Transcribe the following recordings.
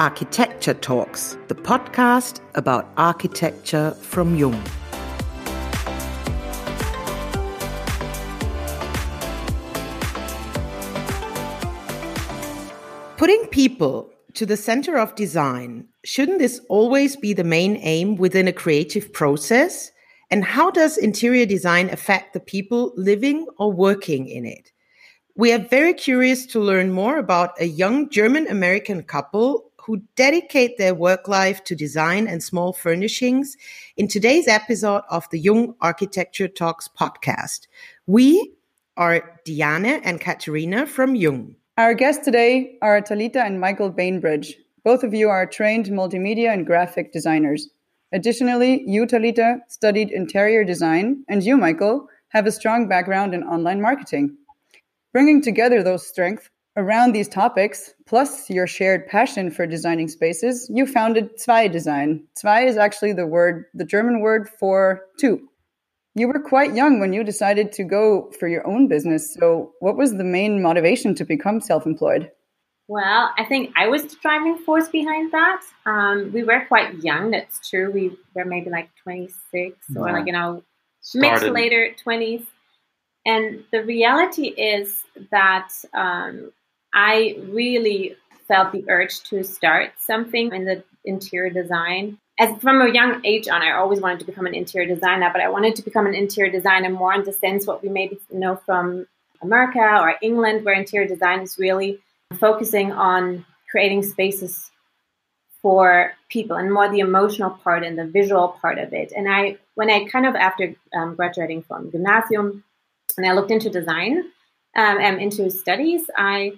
Architecture Talks, the podcast about architecture from Jung. Putting people to the center of design, shouldn't this always be the main aim within a creative process? And how does interior design affect the people living or working in it? We are very curious to learn more about a young German American couple who dedicate their work life to design and small furnishings in today's episode of the Jung Architecture Talks podcast. We are Diane and Katerina from Jung. Our guests today are Talita and Michael Bainbridge. Both of you are trained multimedia and graphic designers. Additionally, you, Talita, studied interior design, and you, Michael, have a strong background in online marketing. Bringing together those strengths around these topics, plus your shared passion for designing spaces, you founded Zwei Design. Zwei is actually the word, the German word for two. You were quite young when you decided to go for your own business. So, what was the main motivation to become self employed? Well, I think I was the driving force behind that. Um, we were quite young, that's true. We were maybe like 26 or like, you know, mixed later 20s. And the reality is that um, I really felt the urge to start something in the interior design as from a young age on, I always wanted to become an interior designer, but I wanted to become an interior designer more in the sense what we maybe know from America or England, where interior design is really focusing on creating spaces for people and more the emotional part and the visual part of it. And I, when I kind of after um, graduating from gymnasium, and I looked into design um, and into studies, I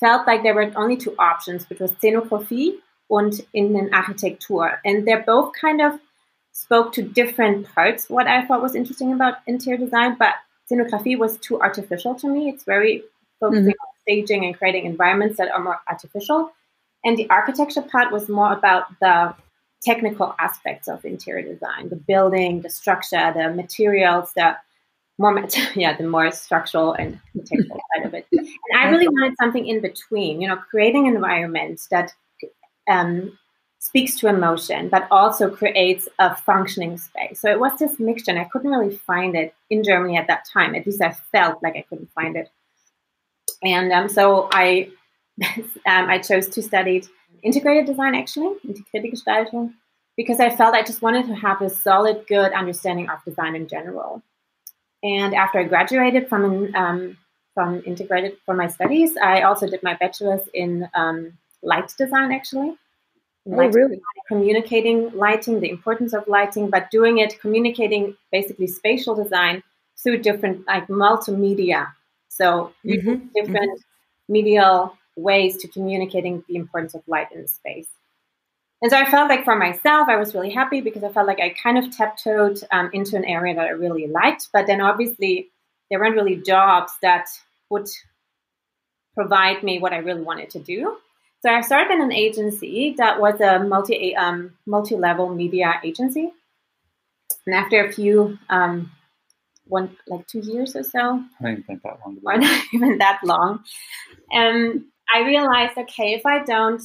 felt like there were only two options, which was scenography und Innenarchitektur. And they're both kind of spoke to different parts. What I thought was interesting about interior design, but scenography was too artificial to me. It's very focusing mm-hmm. on staging and creating environments that are more artificial. And the architecture part was more about the technical aspects of interior design, the building, the structure, the materials, the more yeah, the more structural and technical side of it. And I really wanted something in between, you know, creating an environment that um, speaks to emotion, but also creates a functioning space. So it was this mixture, and I couldn't really find it in Germany at that time. At least I felt like I couldn't find it. And um, so I, um, I chose to study integrated design, actually, integrierte Gestaltung, because I felt I just wanted to have a solid, good understanding of design in general. And after I graduated from um, from integrated for my studies, I also did my bachelor's in um, light design actually. Oh, light really? Communicating lighting, the importance of lighting, but doing it, communicating basically spatial design through different like multimedia. So mm-hmm. different mm-hmm. medial ways to communicating the importance of light in space. And so I felt like for myself, I was really happy because I felt like I kind of tiptoed um, into an area that I really liked. But then obviously, there weren't really jobs that would provide me what I really wanted to do. So I started in an agency that was a multi um, multi level media agency, and after a few um, one like two years or so, I didn't think that long, or not even that long, um, I realized okay, if I don't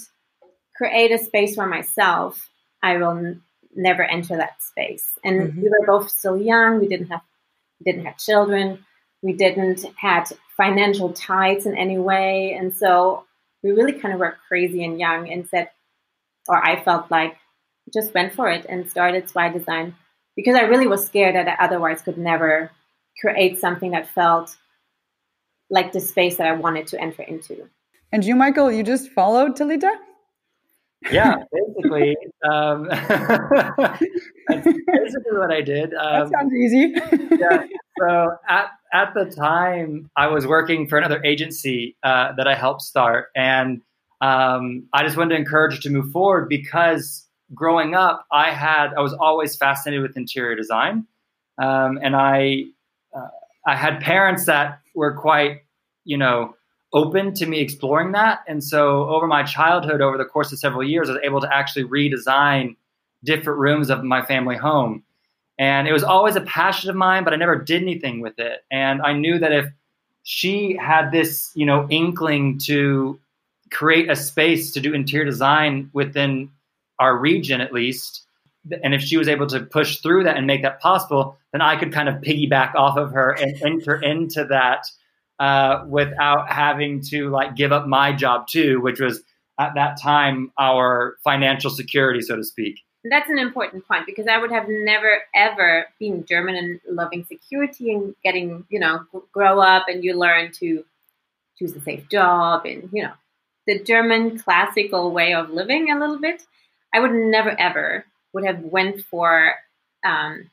create a space for myself, I will n- never enter that space. And mm-hmm. we were both still young. We didn't have didn't have children. We didn't had financial ties in any way, and so we really kind of were crazy and young and said, or I felt like just went for it and started Zwei Design because I really was scared that I otherwise could never create something that felt like the space that I wanted to enter into. And you, Michael, you just followed Talita? Yeah, basically, um, that's basically what I did. Um, that sounds easy. yeah. So at at the time, I was working for another agency uh, that I helped start, and um, I just wanted to encourage her to move forward because growing up, I had I was always fascinated with interior design, um, and I uh, I had parents that were quite you know open to me exploring that. And so over my childhood, over the course of several years, I was able to actually redesign different rooms of my family home. And it was always a passion of mine, but I never did anything with it. And I knew that if she had this, you know, inkling to create a space to do interior design within our region at least and if she was able to push through that and make that possible then i could kind of piggyback off of her and enter into that uh, without having to like give up my job too which was at that time our financial security so to speak that's an important point because I would have never ever been German and loving security and getting, you know, grow up and you learn to choose a safe job and, you know, the German classical way of living a little bit. I would never ever would have went for um,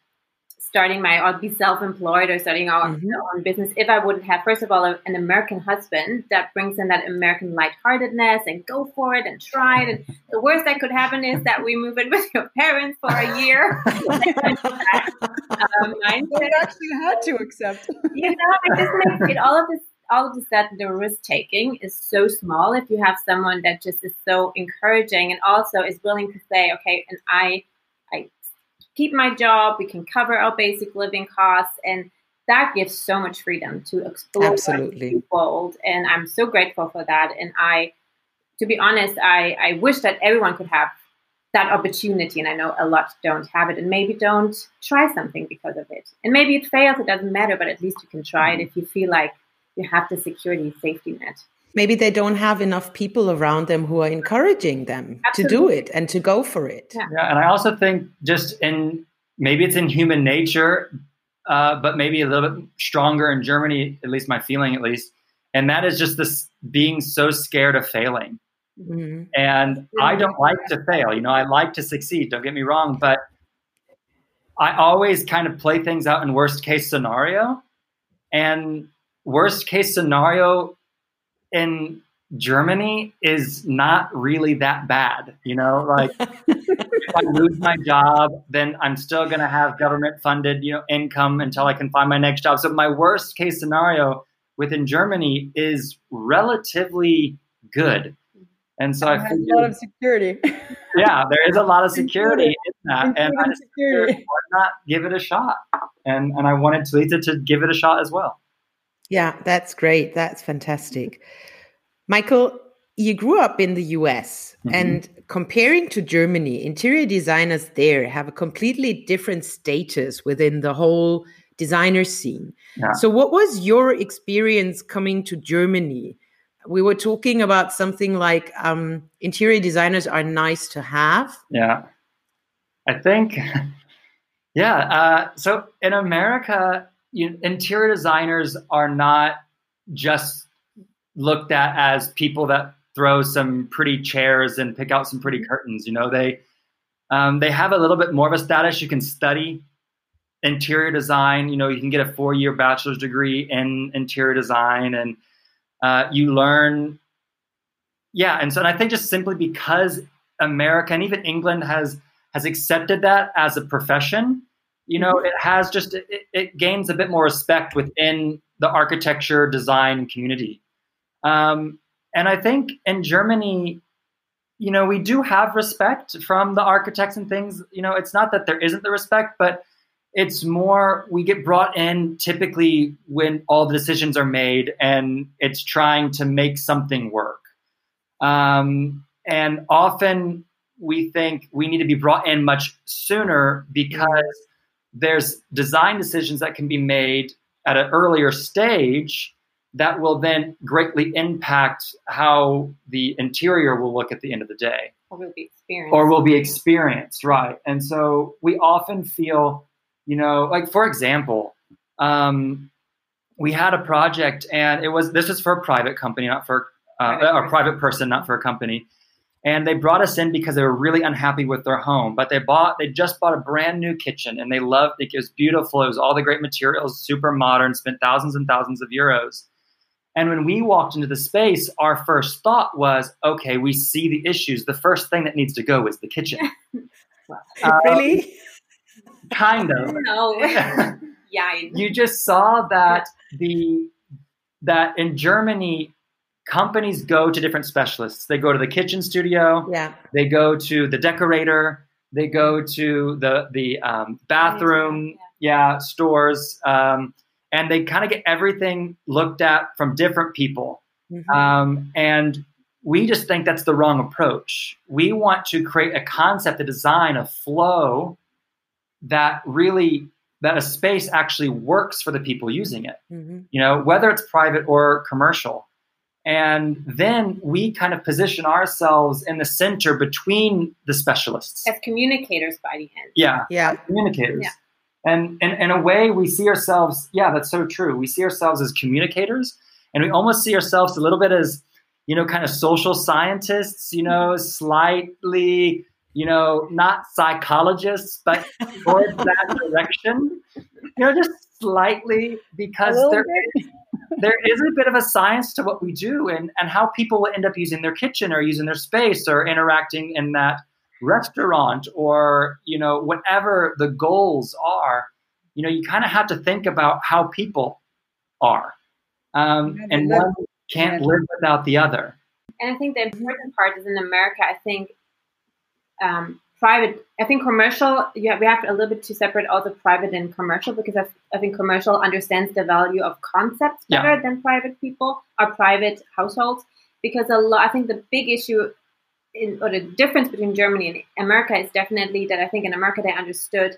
starting my or be self-employed or starting our mm-hmm. own business if I wouldn't have first of all an American husband that brings in that American lightheartedness and go for it and try it. And the worst that could happen is that we move in with your parents for a year. um, you actually had to accept. you know, it just makes it all of this all of a sudden the risk taking is so small if you have someone that just is so encouraging and also is willing to say, okay, and I keep my job, we can cover our basic living costs, and that gives so much freedom to explore Absolutely. bold. And I'm so grateful for that. And I, to be honest, I, I wish that everyone could have that opportunity. And I know a lot don't have it and maybe don't try something because of it. And maybe it fails, it doesn't matter, but at least you can try it mm-hmm. if you feel like you have the security safety net maybe they don't have enough people around them who are encouraging them Absolutely. to do it and to go for it. Yeah. yeah. and I also think just in maybe it's in human nature, uh, but maybe a little bit stronger in Germany, at least my feeling, at least, and that is just this being so scared of failing. Mm-hmm. And I don't like to fail. You know, I like to succeed. Don't get me wrong, but I always kind of play things out in worst case scenario. And worst case scenario in Germany is not really that bad. You know, like if I lose my job, then I'm still going to have government funded, you know, income until I can find my next job. So my worst case scenario within Germany is relatively good. And so I figured, a lot of security. yeah, there is a lot of security in that, and I just figured, why not give it a shot? And and I wanted Talita to give it a shot as well. Yeah, that's great. That's fantastic. Michael, you grew up in the US mm-hmm. and comparing to Germany, interior designers there have a completely different status within the whole designer scene. Yeah. So, what was your experience coming to Germany? We were talking about something like um, interior designers are nice to have. Yeah. I think, yeah. Uh, so, in America, you, interior designers are not just looked at as people that throw some pretty chairs and pick out some pretty curtains. You know, they um, they have a little bit more of a status. You can study interior design. You know, you can get a four year bachelor's degree in interior design, and uh, you learn. Yeah, and so and I think just simply because America and even England has has accepted that as a profession, you know, it has just it, it gains a bit more respect within the architecture design community. Um, and I think in Germany, you know, we do have respect from the architects and things. You know, it's not that there isn't the respect, but it's more we get brought in typically when all the decisions are made and it's trying to make something work. Um, and often we think we need to be brought in much sooner because there's design decisions that can be made at an earlier stage that will then greatly impact how the interior will look at the end of the day. Or will be experienced. Or will be experienced, right. And so we often feel, you know, like for example, um, we had a project and it was, this was for a private company, not for uh, a private person, not for a company and they brought us in because they were really unhappy with their home but they bought they just bought a brand new kitchen and they loved it it was beautiful. It was all the great materials super modern spent thousands and thousands of euros. And when we walked into the space our first thought was okay we see the issues. The first thing that needs to go is the kitchen. Um, really? kind of. No. Yeah you just saw that the that in germany companies go to different specialists. They go to the kitchen studio. Yeah. They go to the decorator. They go to the the um, bathroom. Yeah. yeah stores. Um, and they kind of get everything looked at from different people. Mm-hmm. Um, and we just think that's the wrong approach. We want to create a concept, a design, a flow that really that a space actually works for the people using it. Mm-hmm. You know, whether it's private or commercial. And then we kind of position ourselves in the center between the specialists. As communicators by the end. Yeah. Yeah. Communicators. Yeah. And in a way, we see ourselves, yeah, that's so true. We see ourselves as communicators, and we almost see ourselves a little bit as, you know, kind of social scientists, you know, mm-hmm. slightly, you know, not psychologists, but towards that direction, you know, just slightly because there is, there is a bit of a science to what we do and, and how people will end up using their kitchen or using their space or interacting in that restaurant or you know whatever the goals are. You know you kind of have to think about how people are um, and one can't live without the other. And i think the important part is in america i think um, private i think commercial yeah we have a little bit to separate also private and commercial because i, I think commercial understands the value of concepts better yeah. than private people or private households because a lot i think the big issue in, or the difference between Germany and America is definitely that I think in America they understood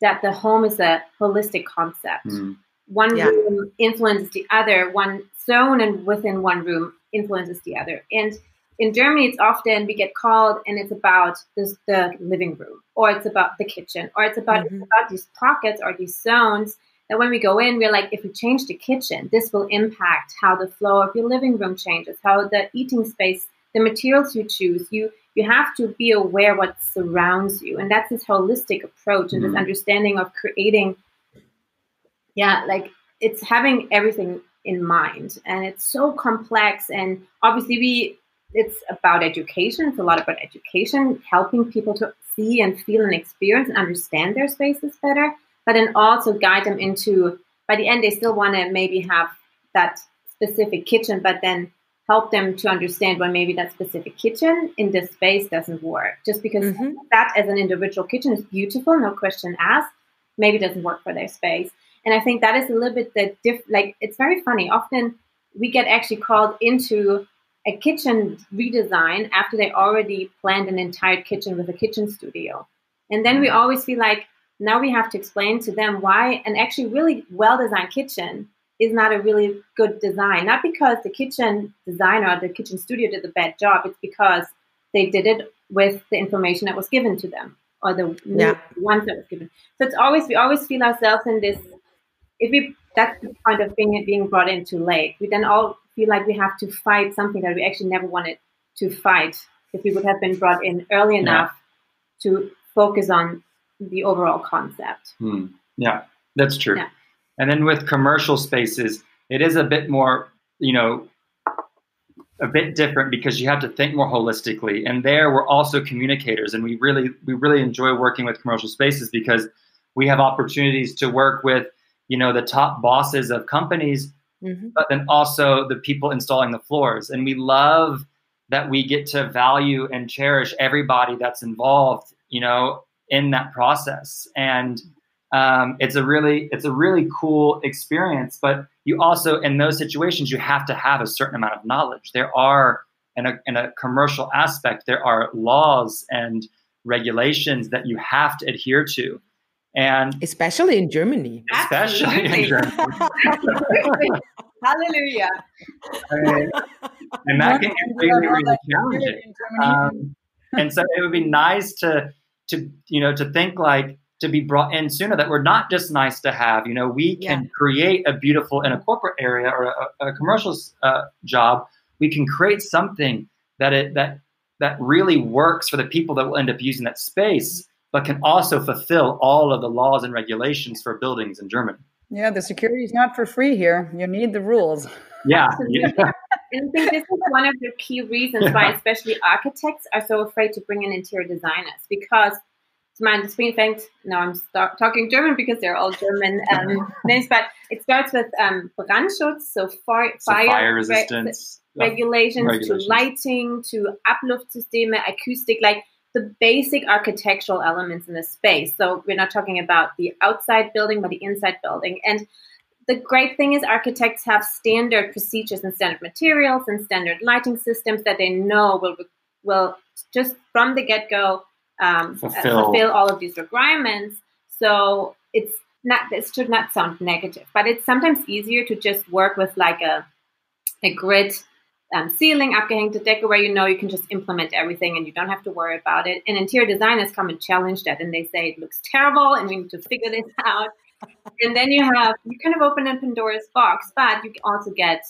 that the home is a holistic concept. Mm. One yeah. room influences the other, one zone and within one room influences the other. And in Germany, it's often we get called and it's about this, the living room, or it's about the kitchen, or it's about, mm-hmm. it's about these pockets or these zones that when we go in, we're like, if we change the kitchen, this will impact how the flow of your living room changes, how the eating space the materials you choose, you you have to be aware what surrounds you, and that's this holistic approach and mm-hmm. this understanding of creating. Yeah, like it's having everything in mind, and it's so complex. And obviously, we it's about education. It's a lot about education, helping people to see and feel and experience and understand their spaces better, but then also guide them into. By the end, they still want to maybe have that specific kitchen, but then help them to understand why maybe that specific kitchen in this space doesn't work. Just because mm-hmm. that as an individual kitchen is beautiful, no question asked, maybe doesn't work for their space. And I think that is a little bit the diff. Like it's very funny. Often we get actually called into a kitchen redesign after they already planned an entire kitchen with a kitchen studio, and then we mm-hmm. always feel like now we have to explain to them why an actually really well designed kitchen is not a really good design. Not because the kitchen designer or the kitchen studio did a bad job, it's because they did it with the information that was given to them or the yeah. ones that was given. So it's always we always feel ourselves in this if we that's the point of being being brought in too late. We then all feel like we have to fight something that we actually never wanted to fight if we would have been brought in early enough yeah. to focus on the overall concept. Hmm. Yeah, that's true. Yeah. And then with commercial spaces, it is a bit more, you know, a bit different because you have to think more holistically. And there we're also communicators and we really we really enjoy working with commercial spaces because we have opportunities to work with, you know, the top bosses of companies, mm-hmm. but then also the people installing the floors. And we love that we get to value and cherish everybody that's involved, you know, in that process. And um, it's a really it's a really cool experience but you also in those situations you have to have a certain amount of knowledge there are in a, in a commercial aspect there are laws and regulations that you have to adhere to and especially in germany especially Absolutely. in germany hallelujah and, and that can be really really challenging um, and so it would be nice to to you know to think like to be brought in sooner that we're not just nice to have. You know, we can yeah. create a beautiful in a corporate area or a, a commercial uh, job. We can create something that it that that really works for the people that will end up using that space, but can also fulfill all of the laws and regulations for buildings in Germany. Yeah, the security is not for free here. You need the rules. Yeah. yeah. and I think this is one of the key reasons why, especially architects, are so afraid to bring in interior designers because mein screen fängt, now I'm start, talking German because they're all German um, names, but it starts with um, Brandschutz, so, fire, so fire resistance, re- regulations, regulations, to lighting, to Abluftsysteme, acoustic, like the basic architectural elements in the space. So we're not talking about the outside building, but the inside building. And the great thing is architects have standard procedures and standard materials and standard lighting systems that they know will will just from the get go um, fulfill. fulfill all of these requirements. So it's not this should not sound negative, but it's sometimes easier to just work with like a a grid um, ceiling, abgehängte Decke, where you know you can just implement everything and you don't have to worry about it. And interior designers come and challenge that, and they say it looks terrible, and we need to figure this out. and then you have you kind of open a Pandora's box, but you also get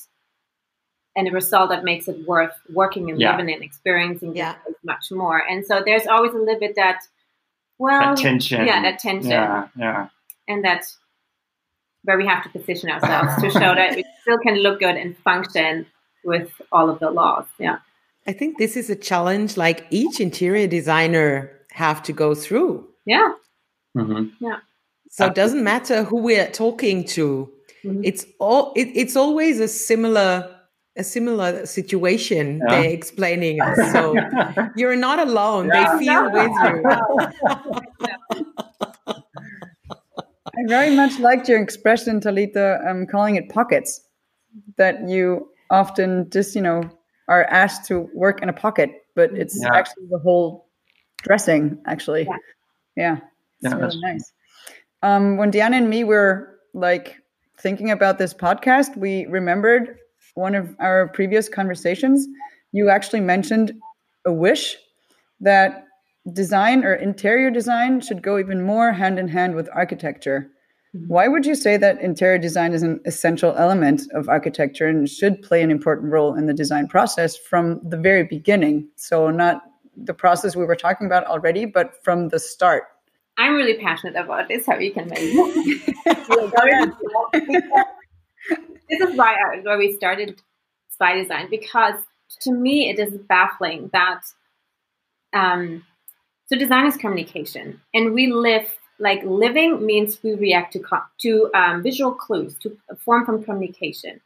and a result that makes it worth working and yeah. living and experiencing yeah. much more. And so there's always a little bit that well that tension. Yeah, that tension. Yeah, yeah. And that's where we have to position ourselves to show that we still can look good and function with all of the laws. Yeah. I think this is a challenge like each interior designer have to go through. Yeah. Mm-hmm. Yeah. So it doesn't matter who we're talking to. Mm-hmm. It's all it, it's always a similar a similar situation yeah. they're explaining us. So you're not alone. Yeah. They feel with you. I very much liked your expression, Talita, um, calling it pockets. That you often just, you know, are asked to work in a pocket, but it's yeah. actually the whole dressing, actually. Yeah. Yeah. It's yeah, really nice. Um, when Diana and me were like thinking about this podcast, we remembered one of our previous conversations. You actually mentioned a wish that design or interior design should go even more hand in hand with architecture. Mm-hmm. Why would you say that interior design is an essential element of architecture and should play an important role in the design process from the very beginning? So, not the process we were talking about already, but from the start. I'm really passionate about this. How you can make this is why I, why we started Zwei Design because to me it is baffling that um, so design is communication, and we live like living means we react to to um, visual clues, to form from communication,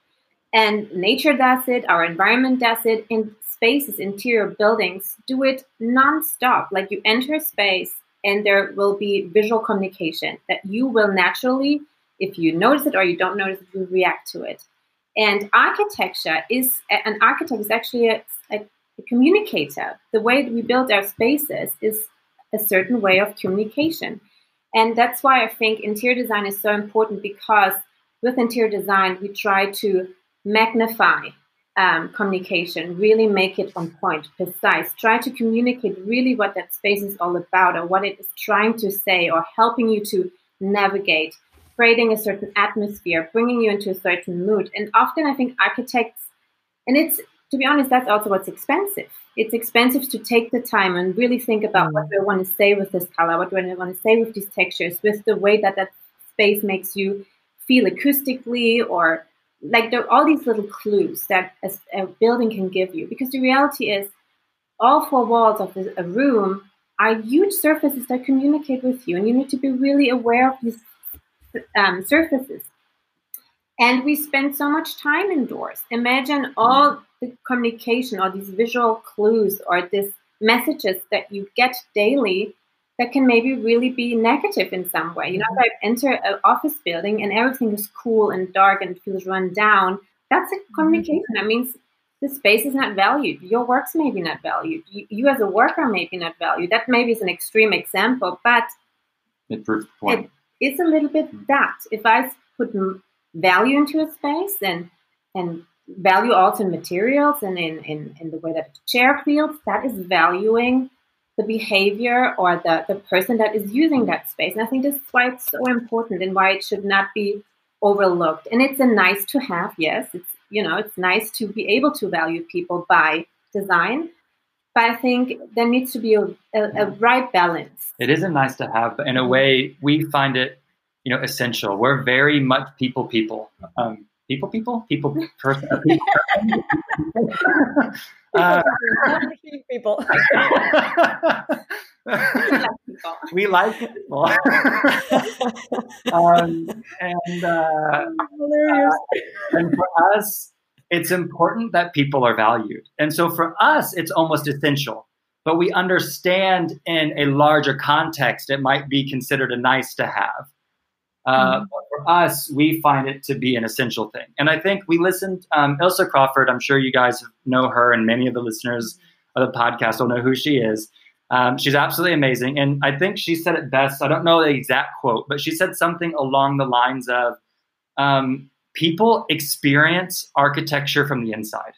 and nature does it, our environment does it, and spaces, interior buildings do it nonstop. Like you enter a space, and there will be visual communication that you will naturally, if you notice it or you don't notice it, you react to it. And architecture is an architect is actually a, a communicator. The way that we build our spaces is a certain way of communication. And that's why I think interior design is so important because with interior design, we try to magnify um, communication, really make it on point, precise, try to communicate really what that space is all about or what it is trying to say or helping you to navigate, creating a certain atmosphere, bringing you into a certain mood. And often I think architects, and it's to be honest, that's also what's expensive. It's expensive to take the time and really think about what do I want to say with this color, what do I want to say with these textures, with the way that that space makes you feel acoustically, or like there, are all these little clues that a, a, building can give you. Because the reality is, all four walls of a room are huge surfaces that communicate with you, and you need to be really aware of these um, surfaces. And we spend so much time indoors. Imagine all the communication or these visual clues or these messages that you get daily that can maybe really be negative in some way. You know, if I enter an office building and everything is cool and dark and feels run down, that's a mm-hmm. communication. That means the space is not valued. Your work's maybe not valued. You, you as a worker maybe not valued. That maybe is an extreme example, but it, it is a little bit that. If I put value into a space and and value also in materials and in, in, in the way that a chair feels, that is valuing the behavior or the, the person that is using that space. And I think this is why it's so important and why it should not be overlooked. And it's a nice to have, yes. It's you know, it's nice to be able to value people by design. But I think there needs to be a, a, a right balance. It isn't nice to have, but in a way, we find it, you know, essential. We're very much people people. Um, people people? People person uh, people we like people. Um, and uh, uh, and for us it's important that people are valued. And so for us it's almost essential. But we understand in a larger context it might be considered a nice to have Uh, mm-hmm. for us, we find it to be an essential thing. And I think we listened, um, Ilse Crawford, I'm sure you guys know her, and many of the listeners of the podcast will know who she is. Um, she's absolutely amazing. And I think she said it best. I don't know the exact quote, but she said something along the lines of um, people experience architecture from the inside.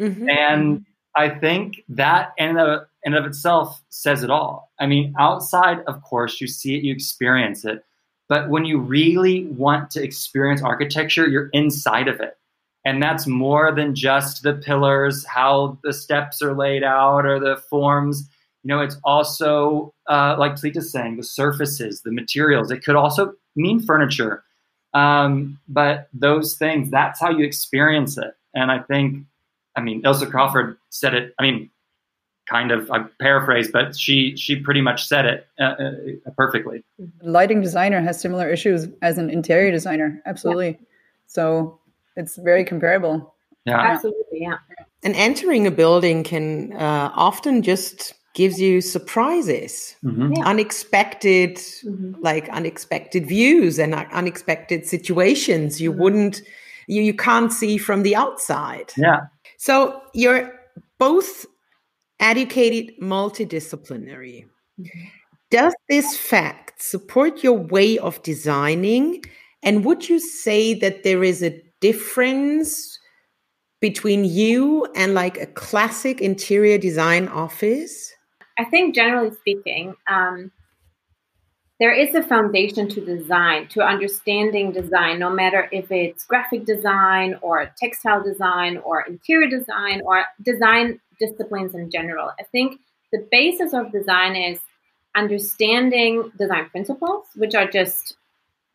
Mm-hmm. And I think that in in of itself says it all. I mean, outside, of course, you see it, you experience it. But when you really want to experience architecture, you're inside of it. And that's more than just the pillars, how the steps are laid out, or the forms. You know, it's also, uh, like Talita's saying, the surfaces, the materials. It could also mean furniture. Um, but those things, that's how you experience it. And I think, I mean, Ilse Crawford said it. I mean, kind of I paraphrase, but she she pretty much said it uh, uh, perfectly. Lighting designer has similar issues as an interior designer, absolutely. Yeah. So it's very comparable. Yeah, absolutely. Yeah. And entering a building can uh, often just gives you surprises, mm-hmm. yeah. unexpected, mm-hmm. like unexpected views and unexpected situations you mm-hmm. wouldn't you, you can't see from the outside. Yeah. So you're both educated multidisciplinary. Does this fact support your way of designing? And would you say that there is a difference between you and like a classic interior design office? I think, generally speaking, um, there is a foundation to design, to understanding design, no matter if it's graphic design or textile design or interior design or design disciplines in general. I think the basis of design is understanding design principles, which are just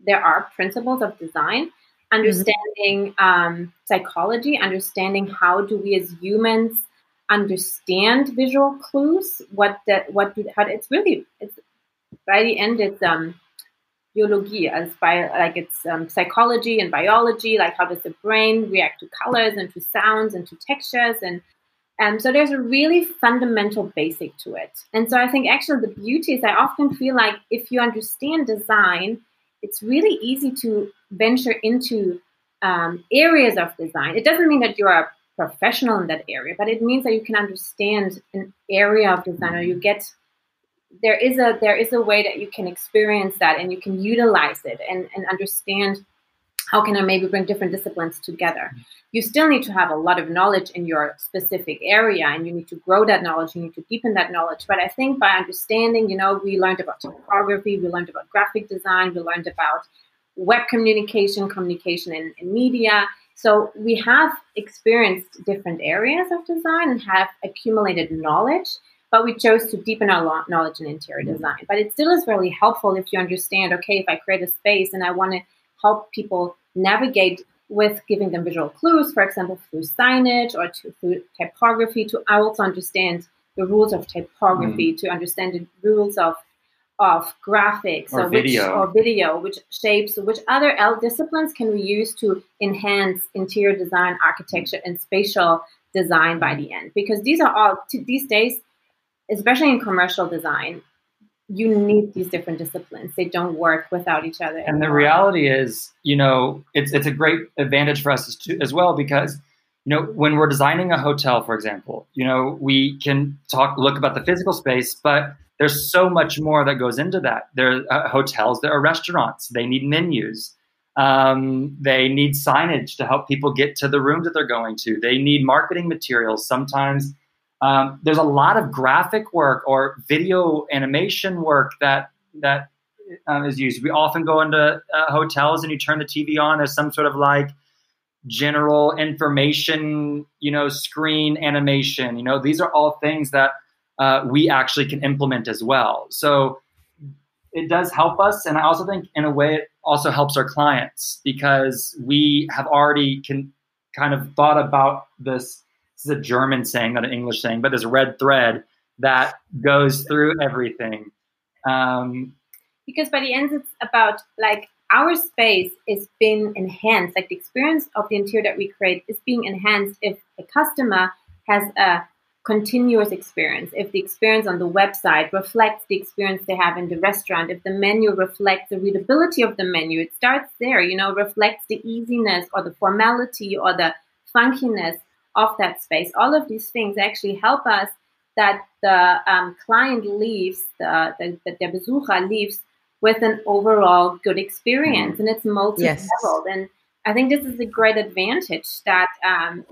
there are principles of design, mm-hmm. understanding mm-hmm. um, psychology, understanding how do we as humans understand visual clues, what that what do, how it's really it's by the end it's um biology as by like it's um, psychology and biology like how does the brain react to colors and to sounds and to textures and um, so there's a really fundamental basic to it. And so I think actually the beauty is I often feel like if you understand design, it's really easy to venture into um, areas of design. It doesn't mean that you're a professional in that area, but it means that you can understand an area of design or you get there is a there is a way that you can experience that and you can utilize it and, and understand how can I maybe bring different disciplines together? You still need to have a lot of knowledge in your specific area and you need to grow that knowledge, you need to deepen that knowledge. But I think by understanding, you know, we learned about typography, we learned about graphic design, we learned about web communication, communication in media. So we have experienced different areas of design and have accumulated knowledge but we chose to deepen our knowledge in interior design. But it still is really helpful if you understand okay, if I create a space and I want to help people navigate with giving them visual clues, for example, through signage or to, through typography, to also understand the rules of typography, mm. to understand the rules of of graphics or, or video. Which, or video, which shapes, which other L disciplines can we use to enhance interior design, architecture, and spatial design by the end? Because these are all these days, especially in commercial design, you need these different disciplines. They don't work without each other. And the reality is, you know, it's it's a great advantage for us as, as well because you know when we're designing a hotel, for example, you know we can talk look about the physical space, but there's so much more that goes into that. There are uh, hotels, there are restaurants. They need menus. Um, they need signage to help people get to the rooms that they're going to. They need marketing materials. Sometimes um, there's a lot of graphic work or video animation work that that uh, is used. We often go into uh, hotels and you turn the TV on. There's some sort of like general information, you know, screen animation. You know, these are all things that uh, we actually can implement as well. So it does help us, and I also think in a way it also helps our clients because we have already can kind of thought about this this is a German saying, not an English saying, but there's a red thread that goes through everything. Um, because by the end, it's about like our space is being enhanced, like the experience of the interior that we create is being enhanced if a customer has a continuous experience. If the experience on the website reflects the experience they have in the restaurant, if the menu reflects the readability of the menu, it starts there, you know, reflects the easiness or the formality or the funkiness of that space. All of these things actually help us that the um, client leaves, the, the, the, Besucher leaves with an overall good experience mm-hmm. and it's multi-leveled. Yes. And I think this is a great advantage that um,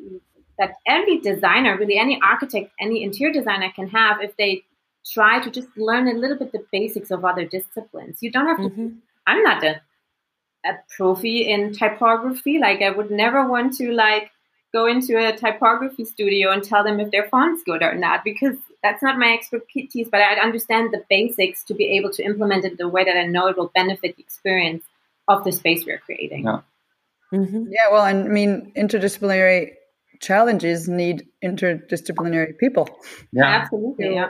that every designer, really any architect, any interior designer can have if they try to just learn a little bit the basics of other disciplines. You don't have to. Mm-hmm. I'm not a a profi in typography. Like I would never want to like go into a typography studio and tell them if their font's good or not because that's not my expertise. But I understand the basics to be able to implement it the way that I know it will benefit the experience of the space we're creating. Yeah. Mm-hmm. Yeah, well, I mean, interdisciplinary challenges need interdisciplinary people. Yeah, absolutely. Yeah,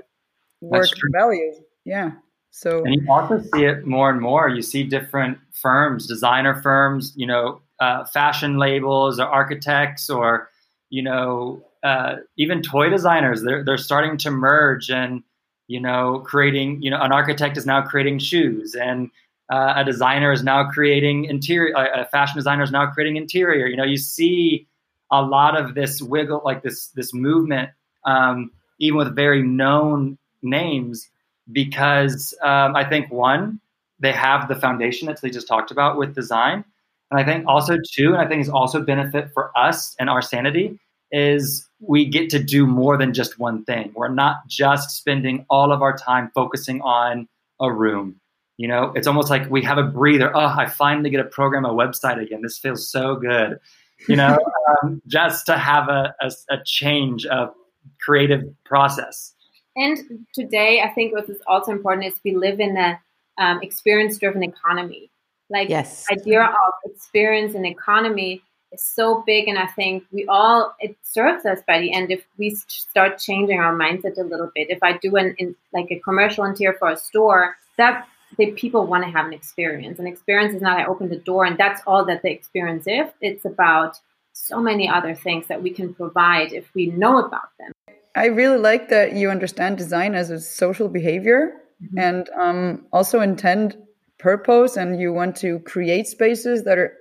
work values. Yeah. So and you also see it more and more. You see different firms, designer firms, you know, uh, fashion labels or architects or you know uh, even toy designers. They're they're starting to merge and you know creating. You know, an architect is now creating shoes and. Uh, a designer is now creating interior. A fashion designer is now creating interior. You know, you see a lot of this wiggle, like this this movement, um, even with very known names, because um, I think one, they have the foundation that they just talked about with design, and I think also too, and I think is also benefit for us and our sanity is we get to do more than just one thing. We're not just spending all of our time focusing on a room. You know, it's almost like we have a breather. Oh, I finally get to program a website again. This feels so good you know, um, just to have a, a, a, change of creative process. And today, I think what is also important is we live in a um, experience-driven economy. Like yes. idea of experience and economy is so big, and I think we all it serves us by the end if we start changing our mindset a little bit. If I do an in, like a commercial interior for a store, that the people want to have an experience. An experience is not I open the door and that's all that the experience is. It's about so many other things that we can provide if we know about them. I really like that you understand design as a social behavior mm-hmm. and um, also intend purpose, and you want to create spaces that are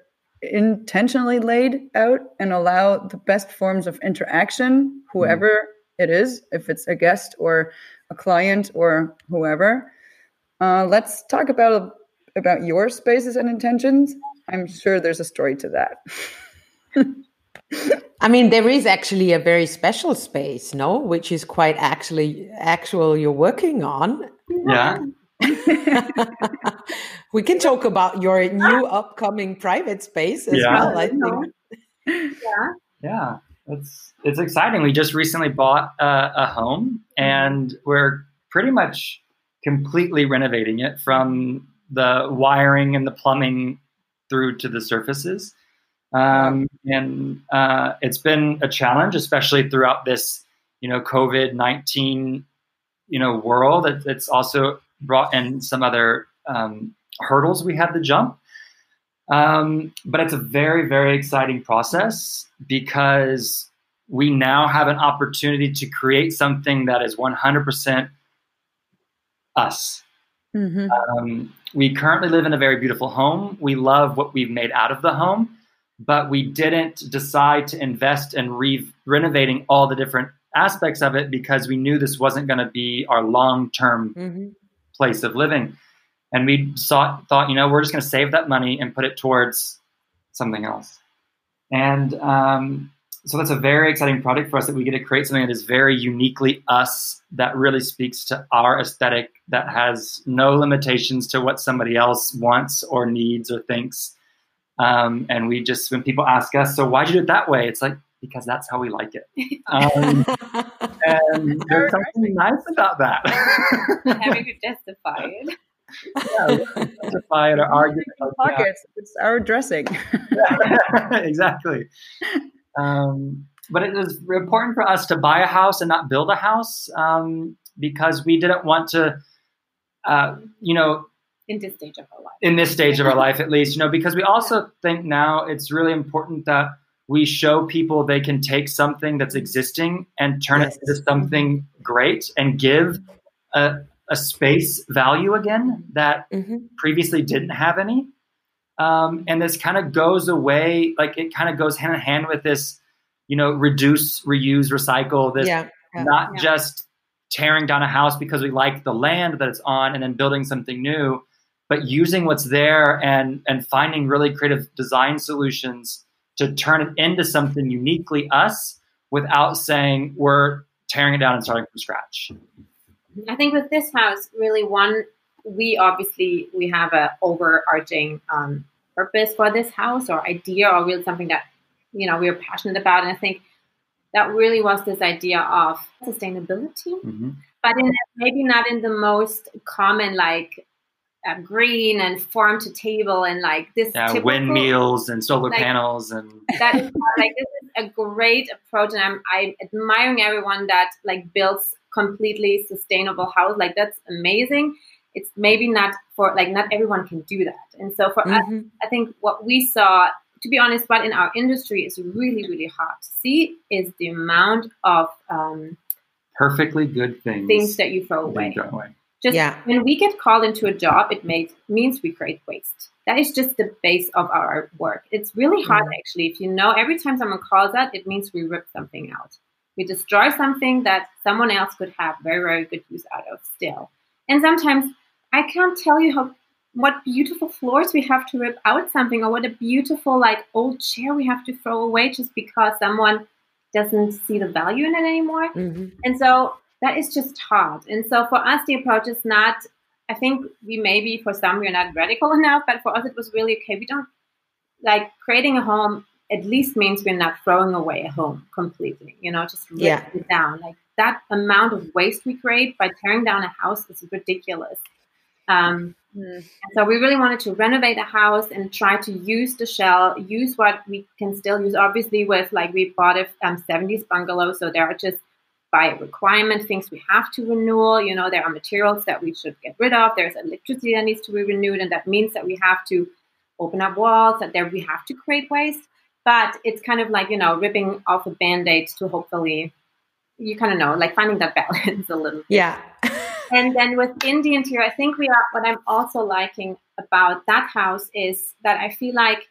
intentionally laid out and allow the best forms of interaction, whoever mm-hmm. it is, if it's a guest or a client or whoever. Uh, let's talk about about your spaces and intentions. I'm sure there's a story to that. I mean, there is actually a very special space, no, which is quite actually actual you're working on. Yeah. we can talk about your new upcoming private space as yeah. well. I think. Yeah. Yeah, it's it's exciting. We just recently bought a, a home, and we're pretty much completely renovating it from the wiring and the plumbing through to the surfaces. Um, and uh, it's been a challenge, especially throughout this, you know, COVID nineteen, you know, world. It, it's also brought in some other um, hurdles we had to jump. Um, but it's a very, very exciting process because we now have an opportunity to create something that is 100% us. Mm-hmm. Um, we currently live in a very beautiful home. We love what we've made out of the home, but we didn't decide to invest in re- renovating all the different aspects of it because we knew this wasn't going to be our long term mm-hmm. Place of living. And we thought, you know, we're just going to save that money and put it towards something else. And um, so that's a very exciting project for us that we get to create something that is very uniquely us that really speaks to our aesthetic that has no limitations to what somebody else wants or needs or thinks um, and we just when people ask us so why'd you do it that way it's like because that's how we like it um, and there's something nice about that having to justify it yeah, justify it or argue pockets. It's our dressing. exactly. Um, but it was important for us to buy a house and not build a house um, because we didn't want to, uh, you know, in this stage of our life. In this stage of our life, at least, you know, because we also think now it's really important that we show people they can take something that's existing and turn yes. it into something great and give a, a space value again that mm-hmm. previously didn't have any. Um, and this kind of goes away, like it kind of goes hand in hand with this, you know, reduce, reuse, recycle. This yeah. Yeah. not yeah. just tearing down a house because we like the land that it's on and then building something new, but using what's there and and finding really creative design solutions to turn it into something uniquely us without saying we're tearing it down and starting from scratch. I think with this house, really one, we obviously we have a overarching um, purpose for this house or idea or really something that you know we're passionate about, and I think that really was this idea of sustainability, mm-hmm. but in, maybe not in the most common like uh, green and farm to table and like this yeah, typical, windmills and solar like, panels and that is like this is a great approach and I'm I'm admiring everyone that like builds completely sustainable house like that's amazing it's maybe not for like not everyone can do that and so for mm-hmm. us I think what we saw to be honest what in our industry is really really hard to see is the amount of um, perfectly good things things that you throw away. Just yeah. when we get called into a job, it makes, means we create waste. That is just the base of our work. It's really hard, mm actually. If you know, every time someone calls that, it means we rip something out. We destroy something that someone else could have very, very good use out of still. And sometimes I can't tell you how what beautiful floors we have to rip out something, or what a beautiful like old chair we have to throw away just because someone doesn't see the value in it anymore. Mm-hmm. And so that is just hard. And so for us, the approach is not, I think we maybe for some we're not radical enough, but for us it was really okay. We don't like creating a home at least means we're not throwing away a home completely, you know, just rip yeah. it down. Like that amount of waste we create by tearing down a house is ridiculous. Um, mm. So we really wanted to renovate a house and try to use the shell, use what we can still use. Obviously, with like we bought a um, 70s bungalow, so there are just by requirement things we have to renew. You know, there are materials that we should get rid of. There's electricity that needs to be renewed, and that means that we have to open up walls. That there we have to create waste. But it's kind of like you know ripping off a band-aid to hopefully you kind of know like finding that balance a little. Bit. Yeah. and then within the interior, I think we are. What I'm also liking about that house is that I feel like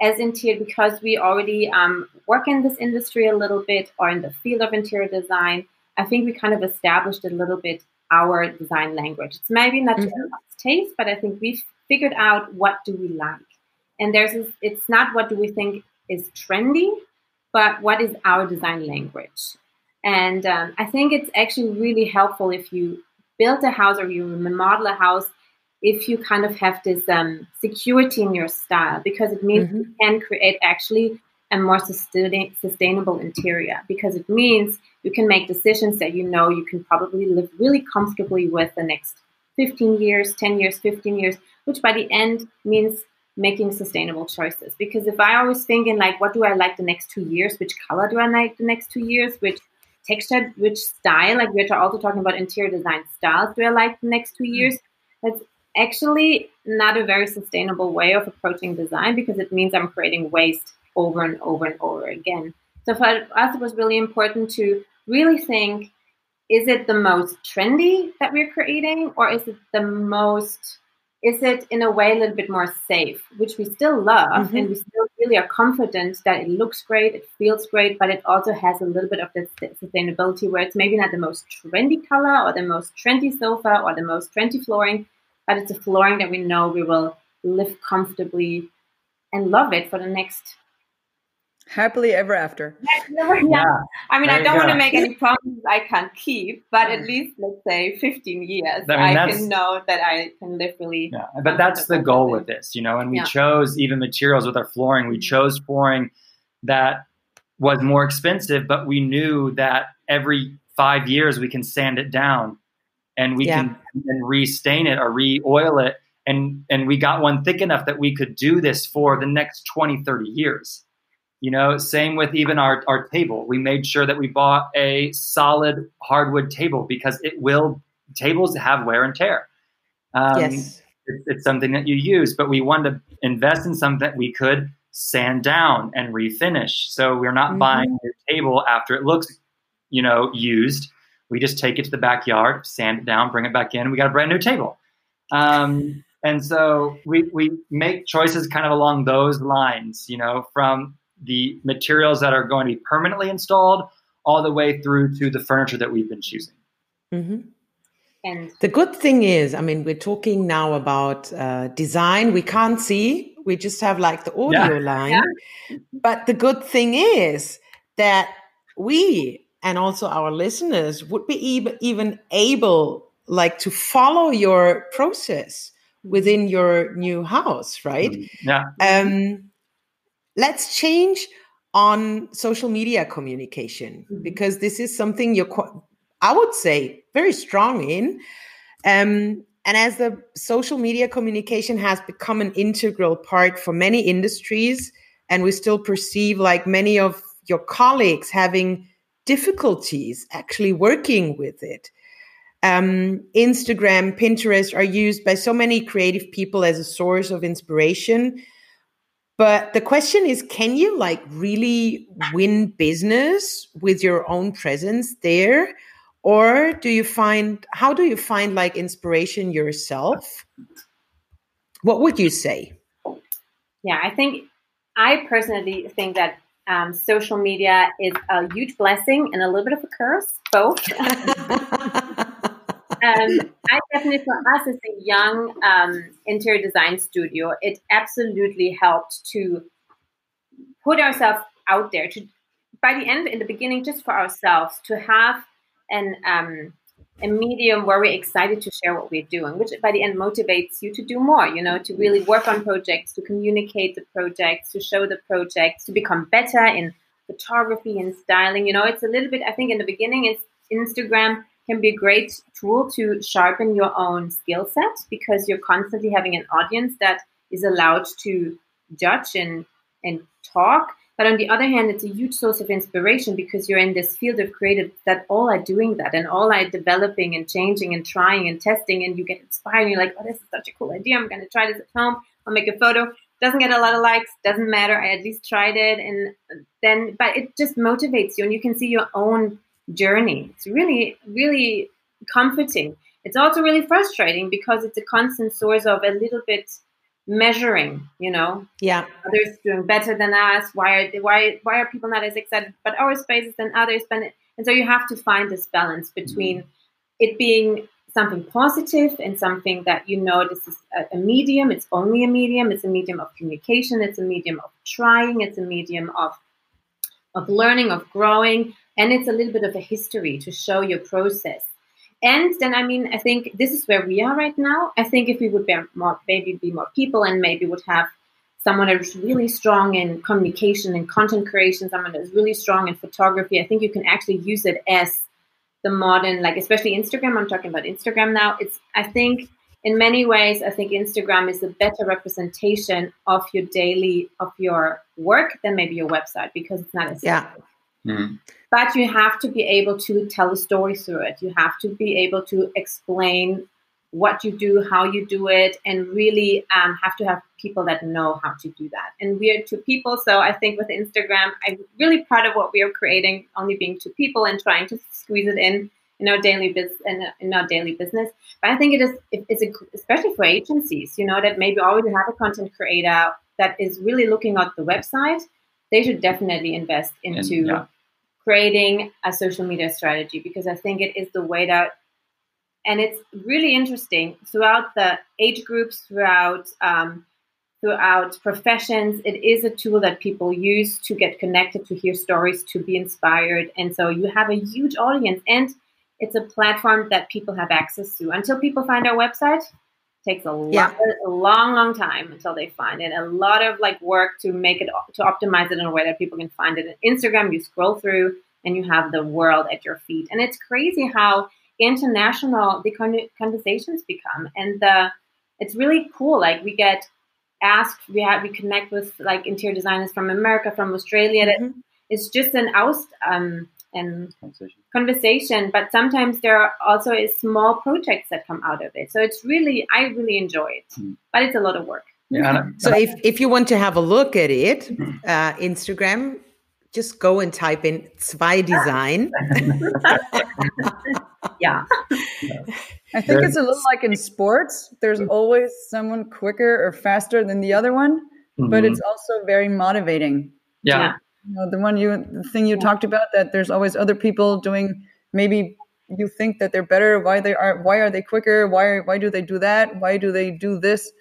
as interior because we already um, work in this industry a little bit or in the field of interior design. I think we kind of established a little bit our design language. It's maybe not mm-hmm. everyone's taste, but I think we've figured out what do we like. And there's this, it's not what do we think is trendy, but what is our design language. And um, I think it's actually really helpful if you build a house or you remodel a house if you kind of have this um, security in your style because it means mm-hmm. you can create actually a more sustain- sustainable interior because it means you can make decisions that you know you can probably live really comfortably with the next 15 years 10 years 15 years which by the end means making sustainable choices. Because if i always think in like what do i like the next two years? Which color do i like the next two years? Which texture which style? Like we're also talking about interior design styles. Do i like the next two mm. years? That's actually not a very sustainable way of approaching design because it means I'm creating waste over and over and over again. So for us, it was really important to really think is it the most trendy that we're creating or is it the most is it in a way a little bit more safe which we still love mm-hmm. and we still really are confident that it looks great it feels great but it also has a little bit of the sustainability where it's maybe not the most trendy color or the most trendy sofa or the most trendy flooring but it's a flooring that we know we will live comfortably and love it for the next happily ever after. yeah. yeah. I mean, I don't want to make any promises I can't keep, but at mm. least let's say 15 years, I, mean, I can know that I can live really. Yeah, but that's the goal with this, you know. And we yeah. chose even materials with our flooring. We mm. chose flooring that was more expensive, but we knew that every five years we can sand it down and we yeah. can and restain it or re-oil it and and we got one thick enough that we could do this for the next 20 30 years you know same with even our, our table we made sure that we bought a solid hardwood table because it will tables have wear and tear um, yes. It, it's something that you use but we wanted to invest in something that we could sand down and refinish. So we're not mm-hmm. buying a table after it looks, you know, used. We just take it to the backyard, sand it down, bring it back in. We got a brand new table. Um, and so we, we make choices kind of along those lines, you know, from the materials that are going to be permanently installed all the way through to the furniture that we've been choosing. Mm-hmm. And the good thing is, I mean, we're talking now about uh, design. We can't see, we just have like the audio yeah. line. Yeah. But the good thing is that we and also our listeners would be even, even able like to follow your process within your new house, right? Mm, yeah. Um, let's change on social media communication mm-hmm. because this is something you're quite, I would say, very strong in. Um, and as the social media communication has become an integral part for many industries, and we still perceive like many of your colleagues having difficulties actually working with it. Um, Instagram, Pinterest are used by so many creative people as a source of inspiration. But the question is can you like really win business with your own presence there? Or do you find, how do you find like inspiration yourself? What would you say? Yeah, I think, I personally think that um, social media is a huge blessing and a little bit of a curse, both. um, I definitely, for us as a young um, interior design studio, it absolutely helped to put ourselves out there. To by the end, in the beginning, just for ourselves, to have an um, a medium where we're excited to share what we're doing, which by the end motivates you to do more. You know, to really work on projects, to communicate the projects, to show the projects, to become better in photography and styling. You know, it's a little bit. I think in the beginning, it's Instagram can be a great tool to sharpen your own skill set because you're constantly having an audience that is allowed to judge and and talk. But on the other hand, it's a huge source of inspiration because you're in this field of creative that all are doing that and all are developing and changing and trying and testing and you get inspired. And you're like, oh, this is such a cool idea. I'm going to try this at home. I'll make a photo. Doesn't get a lot of likes. Doesn't matter. I at least tried it. And then, but it just motivates you and you can see your own journey. It's really, really comforting. It's also really frustrating because it's a constant source of a little bit measuring, you know. Yeah. Others doing better than us. Why are they, why why are people not as excited about our spaces than others? but And so you have to find this balance between mm-hmm. it being something positive and something that you know this is a, a, medium. It's only a medium. It's a medium of communication. It's a medium of trying. It's a medium of of learning, of growing, and it's a little bit of a history to show your process. And then, I mean, I think this is where we are right now. I think if we would be more, maybe be more people and maybe would have someone that is really strong in communication and content creation, someone that's really strong in photography, I think you can actually use it as the modern, like especially Instagram. I'm talking about Instagram now. It's, I think, in many ways, I think Instagram is a better representation of your daily, of your work than maybe your website because it's not as yeah. Mm. But you have to be able to tell a story through it. You have to be able to explain what you do, how you do it, and really um, have to have people that know how to do that. And we are two people, so I think with Instagram, I'm really proud of what we are creating, only being two people and trying to squeeze it in in our daily business in, in our daily business. But I think it is it's a, especially for agencies, you know, that maybe already have a content creator that is really looking at the website. They should definitely invest into and, yeah creating a social media strategy because I think it is the way that, and it's really interesting throughout the age groups, throughout um, throughout professions. It is a tool that people use to get connected, to hear stories, to be inspired, and so you have a huge audience, and it's a platform that people have access to. Until people find our website, takes a, yeah. long, a long, long time until they find it. A lot of like work to make it to optimize it in a way that people can find it. In Instagram, you scroll through and you have the world at your feet, and it's crazy how international the conversations become, and the it's really cool. Like we get asked, we have we connect with like interior designers from America, from Australia. Mm-hmm. It's just an oust. Um, and conversation. conversation. But sometimes there are also small projects that come out of it. So it's really, I really enjoy it, mm. but it's a lot of work. Yeah. So if, if you want to have a look at it, uh, Instagram, just go and type in Zwei Design. yeah. I think it's a little like in sports. There's always someone quicker or faster than the other one, mm-hmm. but it's also very motivating. Yeah. You know, the one you the thing you talked about that there's always other people doing maybe you think that they're better why they are why are they quicker why why do they do that why do they do this?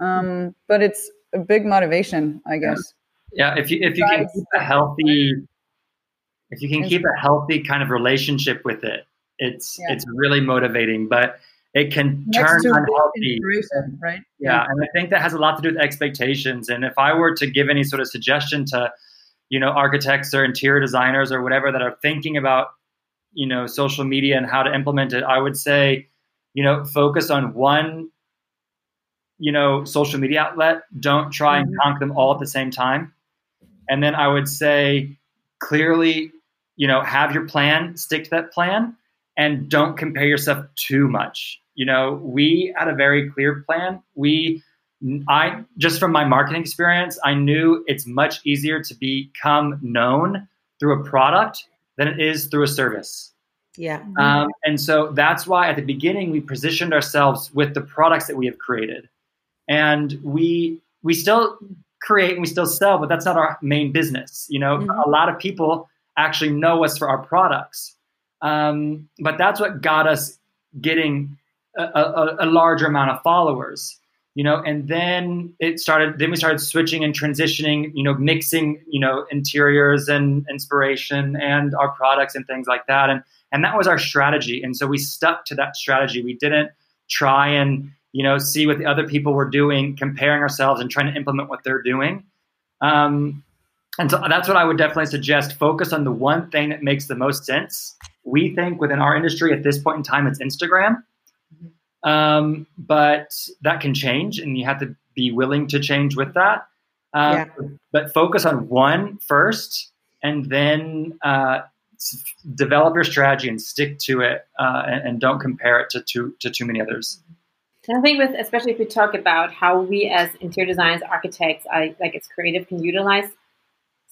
Um, but it's a big motivation i guess. Yeah if you if you can keep a healthy if you can keep a healthy kind of relationship with it it's yeah. it's really motivating but it can Next turn unhealthy. right? Yeah. yeah and i think that has a lot to do with expectations and if i were to give any sort of suggestion to you know architects or interior designers or whatever that are thinking about you know social media and how to implement it i would say you know focus on one you know social media outlet. Don't try and mm-hmm. conquer them all at the same time. And then i would say clearly you know have your plan stick to that plan and don't compare yourself too much. You know we had a very clear plan. We i just from my marketing experience i knew it's much easier to become known through a product than it is through a service. Yeah. Um, and so that's why at the beginning we positioned ourselves with the products that we have created, and we we still create and we still sell, but that's not our main business. You know, mm-hmm. a lot of people actually know us for our products, um, but that's what got us getting a, a, a larger amount of followers you know and then it started then we started switching and transitioning you know mixing you know interiors and inspiration and our products and things like that. And and that was our strategy. And so we stuck to that strategy. We didn't try and you know see what the other people were doing comparing ourselves and trying to implement what they're doing. Um, and so that's what i would definitely suggest. Focus on the one thing that makes the most sense. We think within our industry at this point in time it's instagram um, but that can change, and you have to be willing to change with that. Uh, yeah. But focus on one first, and then uh, develop your strategy and stick to it, uh, and, and, don't compare it to too to too many others. And I think with especially if we talk about how we as interior designers, architects, I, like it's creative, can utilize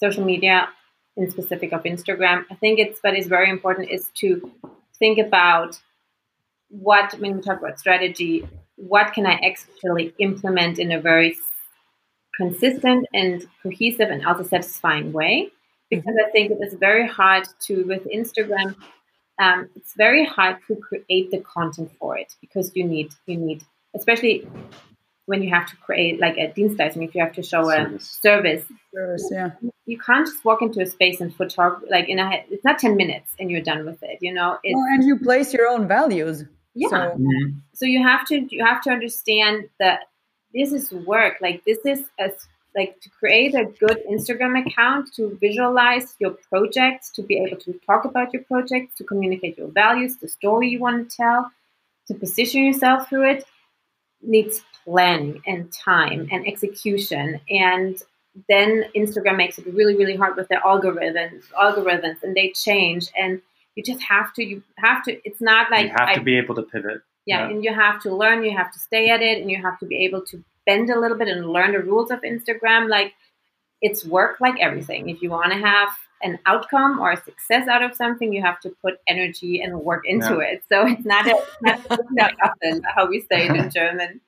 social media in specific of Instagram. I think it's but it's very important is to think about what when we talk about strategy what can i actually implement in a very consistent and cohesive and also satisfying way because mm-hmm. i think it is very hard to with instagram um, it's very hard to create the content for it because you need you need especially when you have to create like a Dienstleistung, if you have to show a service, service yeah. you can't just walk into a space and photograph like in a it's not 10 minutes and you're done with it you know well, and you place your own values yeah. So, mm-hmm. so you have to you have to understand that this is work. Like this is a like to create a good Instagram account, to visualize your projects, to be able to talk about your projects, to communicate your values, the story you want to tell, to position yourself through it, needs planning and time and execution. And then Instagram makes it really, really hard with their algorithms, algorithms, and they change. And you just have to you have to it's not like you have I, to be able to pivot. Yeah, yeah. and you have to learn you have to stay at it and you have to be able to bend a little bit and learn the rules of instagram. Like it's work like everything. If you want to have an outcome or a success out of something you have to put energy and work into yeah. it. So it's not a not, not often how we say it in german.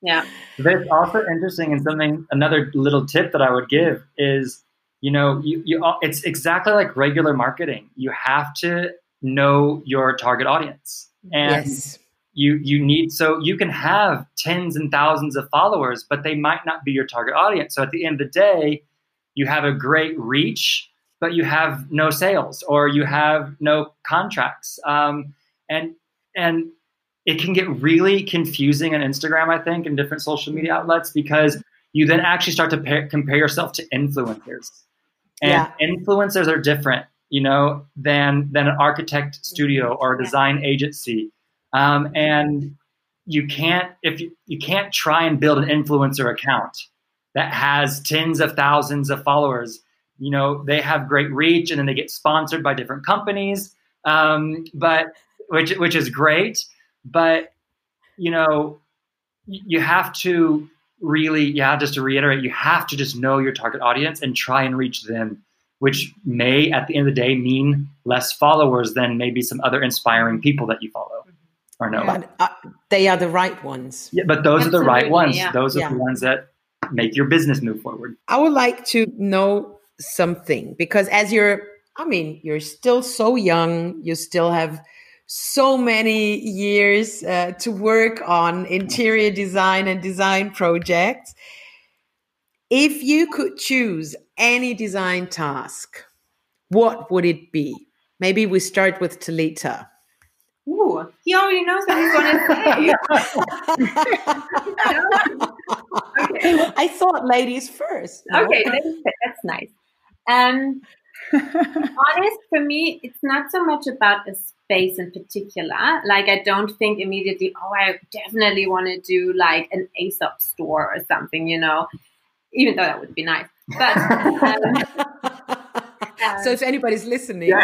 Yeah. It's also interesting and something another little tip that i would give is you know you, you it's exactly like regular marketing. You have to know your target audience. And yes. you you need so you can have tens and thousands of followers but they might not be your target audience. So at the end of the day you have a great reach but you have no sales or you have no contracts. Um, and and it can get really confusing on instagram i think and different social media outlets because you then actually start to pair, compare yourself to influencers and yeah. influencers are different, you know, than than an architect studio or a design agency. Um, and you can't if you, you can't try and build an influencer account that has tens of thousands of followers. You know, they have great reach, and then they get sponsored by different companies. Um, but which which is great, but you know, you have to really, yeah, just to reiterate, you have to just know your target audience and try and reach them, which may at the end of the day mean less followers than maybe some other inspiring people that you follow or know. But uh, they are the right ones. Yeah, but those Absolutely, are the right ones. yeah. Those are Yeah. the ones that make your business move forward. I would like to know something because as you're, I mean, you're still so young, you still have so many years uh, to work on interior design and design projects. If you could choose any design task, what would it be? Maybe we start with Talita. Ooh, he already knows what he's going to say. okay. I thought ladies first. Okay, that's, that's nice. Um, honest, for me, it's not so much about a space in particular. Like, I don't think immediately, oh, I definitely want to do like an Aesop store or something, you know, even though that would be nice. But um, so if anybody's listening,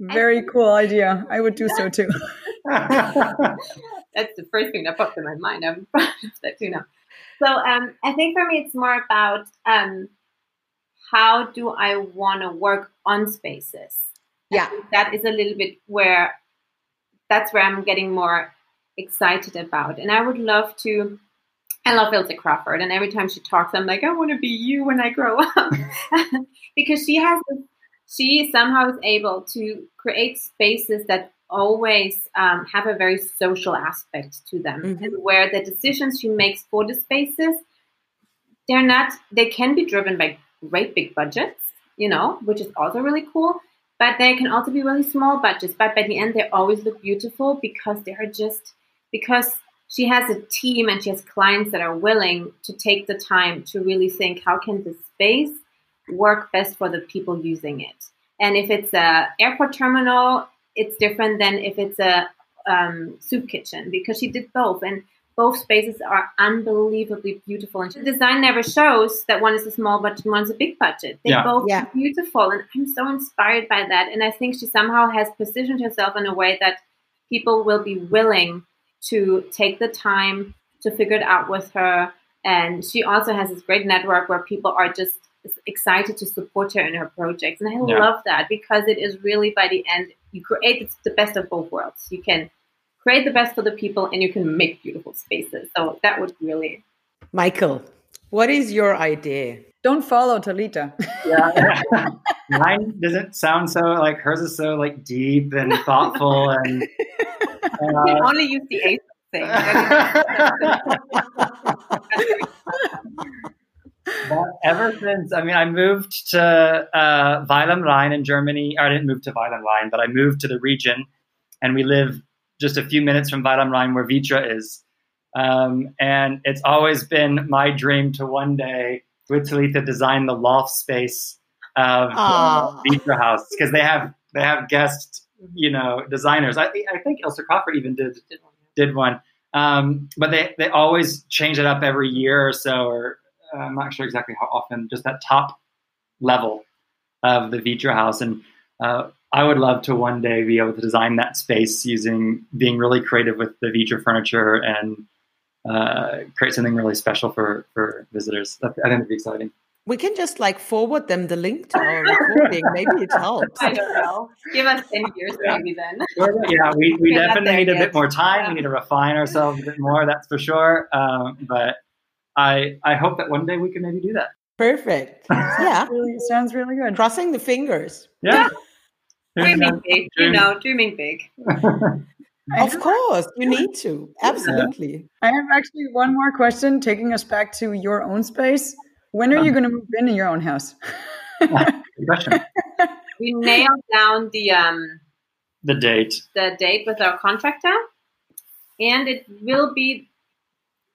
Very cool idea. I would do so too. that's the first thing that popped in my mind. I'm proud of that too now. So um, I think for me, it's more about um, how do I want to work on spaces. yeah, That is a little bit where that's where I'm getting more excited about, and I would love to. I love Ilse Crawford, and every time she talks, I'm like, I want to be you when I grow up, because she has, she somehow is able to create spaces that always um, have a very social aspect to them, Mhm. and where the decisions she makes for the spaces, they're not, they can be driven by great big budgets, you know, which is also really cool. But they can also be really small budgets. But by the end, they always look beautiful because they are just because she has a team and she has clients that are willing to take the time to really think how can this space work best for the people using it. And if it's a airport terminal, it's different than if it's a um, soup kitchen because she did both and both spaces are unbelievably beautiful and the design never shows that one is a small budget and one's a big budget they Yeah. both Yeah. are beautiful and i'm so inspired by that and i think she somehow has positioned herself in a way that people will be willing to take the time to figure it out with her and she also has this great network where people are just excited to support her in her projects and i Yeah. love that because it is really by the end you create the best of both worlds you can create the best for the people and you can make beautiful spaces so that would really Michael, what is your idea? Don't follow Talita. yeah. Mine doesn't sound so like hers is so like deep and thoughtful and you uh, only use the ace thing But ever since, I mean, I moved to uh, Weil am Rhein in Germany. Or I didn't move to Weil am Rhein, but I moved to the region, and we live just a few minutes from Weil am Rhein, where Vitra is. Um, and it's always been my dream to one day with Talita design the loft space of Aw. Vitra House because they have they have guest you know designers. I, I think Ilse Crawford even did did one. Um, but they, they always change it up every year or so, or uh, I'm not sure exactly how often, just that top level of the Vitra house. And uh, I would love to one day be able to design that space using being really creative with the Vitra furniture and uh, create something really special for, for visitors. I think it'd be exciting. We can just like forward them the link to our recording. Maybe it helps. i don't know give us 10 years Yeah. maybe then yeah, we, we definitely need a yet. bit more time. Yeah. We need to refine ourselves a bit more, that's for sure. Um, but I, I hope that one day we can maybe do that. Perfect. Yeah. really, sounds really good. Crossing the fingers. Yeah. Dreaming big you Dream. know dreaming big Of course, you need to. Absolutely. I have actually one more question taking us back to your own space. When are you going to move in in your own house? Question. we nailed down the um The date. the date with our contractor and it will be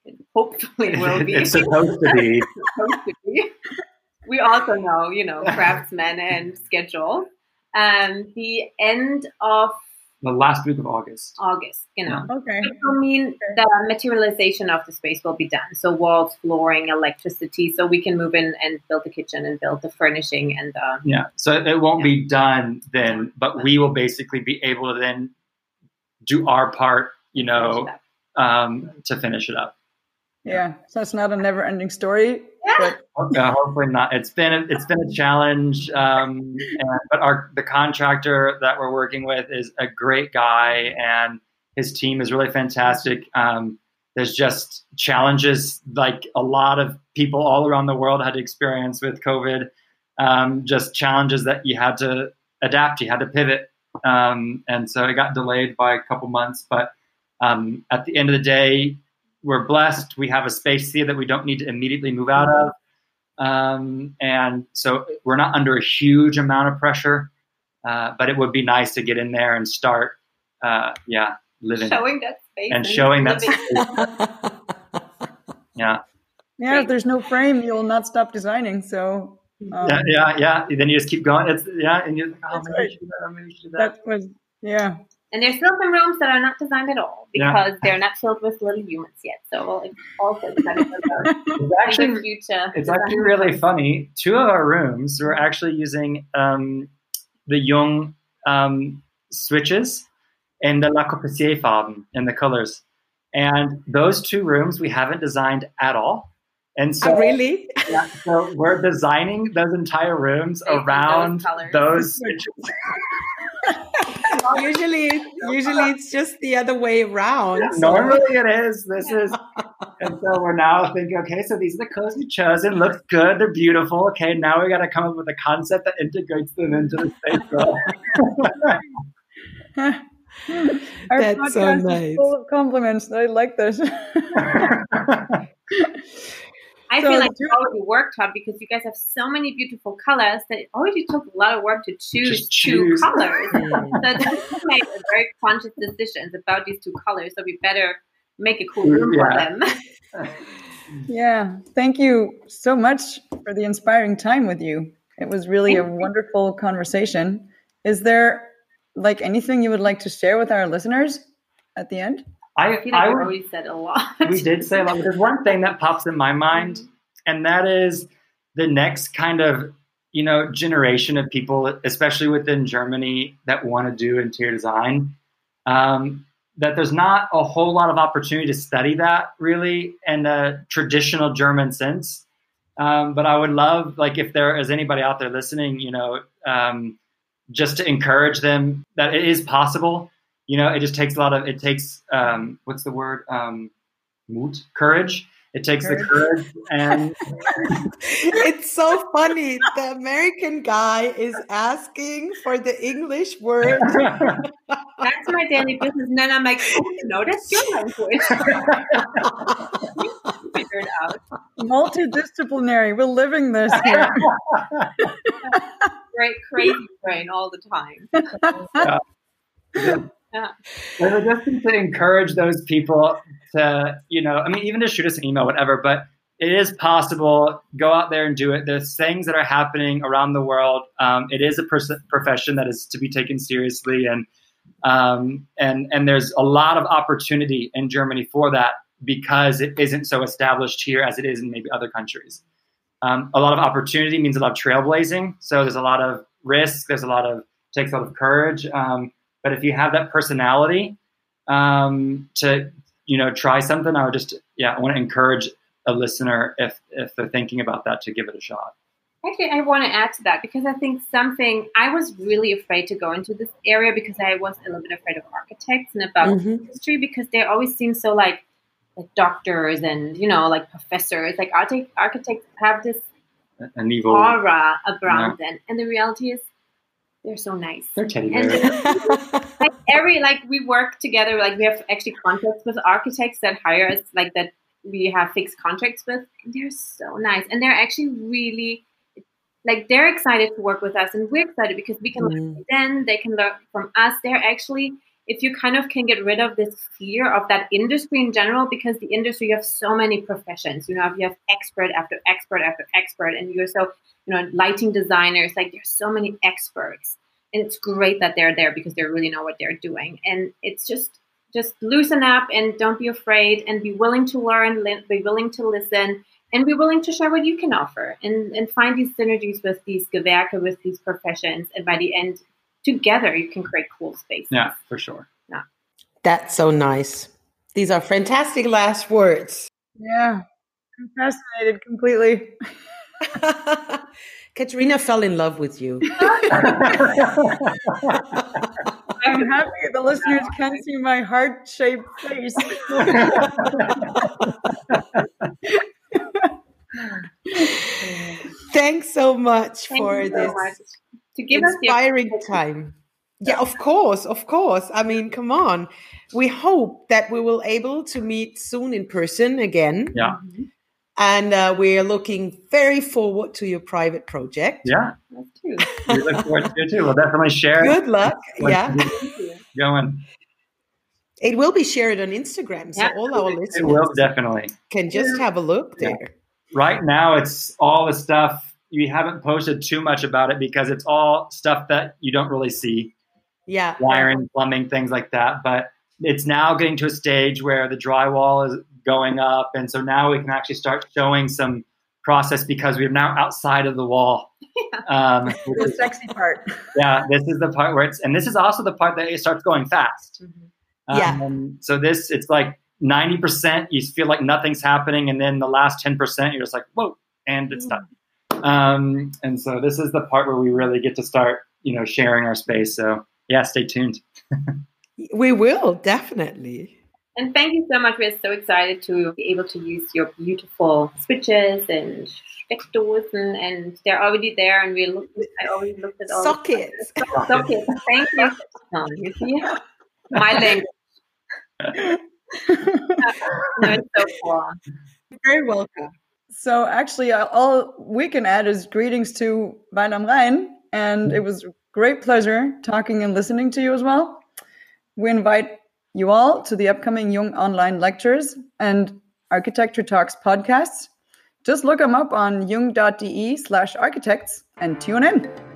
it hopefully will be it's supposed to be. supposed to be. We also know, you know, craftsmen and schedule. Um, the end of The last week of August. August, you know. Okay. It will mean the materialization of the space will be done. So walls, flooring, electricity, so we can move in and build the kitchen and build the furnishing and uh, Yeah. So it won't be done then, but we will basically be able to then do our part, you know, um, to finish it up. Yeah, so it's not a never-ending story. But hopefully not. It's been a, it's been a challenge, um, and, but our the contractor that we're working with is a great guy, and his team is really fantastic. Um, there's just challenges like a lot of people all around the world had experience with COVID. Um, just challenges that you had to adapt, you had to pivot, um, and so it got delayed by a couple months. But um, at the end of the day, we're blessed. We have a space here that we don't need to immediately move out of. Um, and so we're not under a huge amount of pressure, uh, but it would be nice to get in there and start, uh, yeah, living. Showing that space. And showing that space. yeah. Yeah, if there's no frame, you'll not stop designing. So um, yeah, yeah, yeah. Then you just keep going. It's yeah, and you're like, oh, maybe right. that, maybe do that. That was yeah. And there's still some rooms that are not designed at all because yeah. they're not filled with little humans yet. So we'll also it's actually future. It's actually really funny. Two of our rooms we're actually using um, the Jung um, switches and the Le Corbusier farben in the colors. And those two rooms we haven't designed at all. And so, oh, really, yeah, so we're designing those entire rooms around those, those switches. usually, usually it's just the other way around. Yeah, so. Normally it is. This is, and so we're now thinking, okay, so these are the colors we chosen. Looks good. They're beautiful. Okay, now we got to come up with a concept that integrates them into the space. Our That's so nice. full of compliments. I like this. I so feel like you already worked hard because you guys have so many beautiful colors that it already took a lot of work to choose, choose. two colors. so we made very conscious decisions about these two colors. So we better make a cool room yeah. for them. yeah. Thank you so much for the inspiring time with you. It was really Thank a you. wonderful conversation. Is there like anything you would like to share with our listeners at the end? I, I feel like I would, we said a lot. we did say a lot. There's one thing that pops in my mind, mm-hmm. and that is the next kind of you know generation of people, especially within Germany, that want to do interior design. Um, that there's not a whole lot of opportunity to study that really in a traditional German sense. Um, but I would love, like, if there is anybody out there listening, you know, um, just to encourage them that it is possible you know, it just takes a lot of, it takes, um, what's the word? Um, moot, courage. It takes courage. the courage and it's so funny. The American guy is asking for the English word. That's my daily business. And then I'm like, oh, no, that's your language. figure it out. Multidisciplinary. We're living this here. Great, crazy brain all the time. Yeah. Yeah. Yeah. But just to encourage those people to, you know, I mean, even to shoot us an email, whatever, but it is possible. Go out there and do it. There's things that are happening around the world. Um, it is a pers- profession that is to be taken seriously, and um, and and there's a lot of opportunity in Germany for that because it isn't so established here as it is in maybe other countries. Um, a lot of opportunity means a lot of trailblazing. So there's a lot of risk. There's a lot of takes a lot of courage. Um, but if you have that personality um, to you know try something, I would just yeah I want to encourage a listener if if they're thinking about that to give it a shot. Actually, I want to add to that because I think something I was really afraid to go into this area because I was a little bit afraid of architects and about mm-hmm. industry because they always seem so like like doctors and you know like professors. Like architects have this an evil aura around yeah. them, and the reality is they're so nice. They're teddy bears. like every like we work together. Like we have actually contracts with architects that hire us. Like that we have fixed contracts with. And they're so nice, and they're actually really like they're excited to work with us, and we're excited because we can mm. learn from them. They can learn from us. They're actually if you kind of can get rid of this fear of that industry in general, because the industry you have so many professions. You know, you have expert after expert after expert, and you're so you know lighting designers. Like there's so many experts, and it's great that they're there because they really know what they're doing. And it's just just loosen up and don't be afraid and be willing to learn, be willing to listen, and be willing to share what you can offer and, and find these synergies with these gewerke, with these professions. And by the end, together you can create cool spaces. Yeah, for sure. Yeah. That's so nice. These are fantastic last words. Yeah, I'm fascinated completely. Katerina fell in love with you. I'm happy the listeners can see my heart shaped face. Thanks so much Thank for this much. to give inspiring time. Yeah, of course, of course. I mean, come on. We hope that we will able to meet soon in person again. Yeah. Mm-hmm. And uh, we're looking very forward to your private project. Yeah. we look forward to it too. We'll definitely share. It. Good luck. yeah. Going. It will be shared on Instagram, so yeah. all our listeners it will definitely can just have a look there. Yeah. Right now, it's all the stuff you haven't posted too much about it because it's all stuff that you don't really see. Yeah, wiring, plumbing, things like that. But it's now getting to a stage where the drywall is going up, and so now we can actually start showing some process because we're now outside of the wall. Yeah. Um, the is, sexy part. Yeah, this is the part where it's, and this is also the part that it starts going fast. Mm-hmm. Yeah. Um, so this, it's like ninety percent. You feel like nothing's happening, and then the last ten percent, you're just like, whoa, and it's done. Um, and so this is the part where we really get to start, you know, sharing our space. So yeah, stay tuned. we will definitely. And thank you so much. We're so excited to be able to use your beautiful switches and Steckdosen and, and they're already there and we look I already looked at all sockets. sockets. Thank you. You see? My language. no, it's so cool. You're very welcome. So actually all we can add is greetings to Weil am Rhein and it was a great pleasure talking and listening to you as well. We invite you all to the upcoming Jung Online lectures and Architecture Talks podcasts. Just look them up on jung.de slash architects and tune in.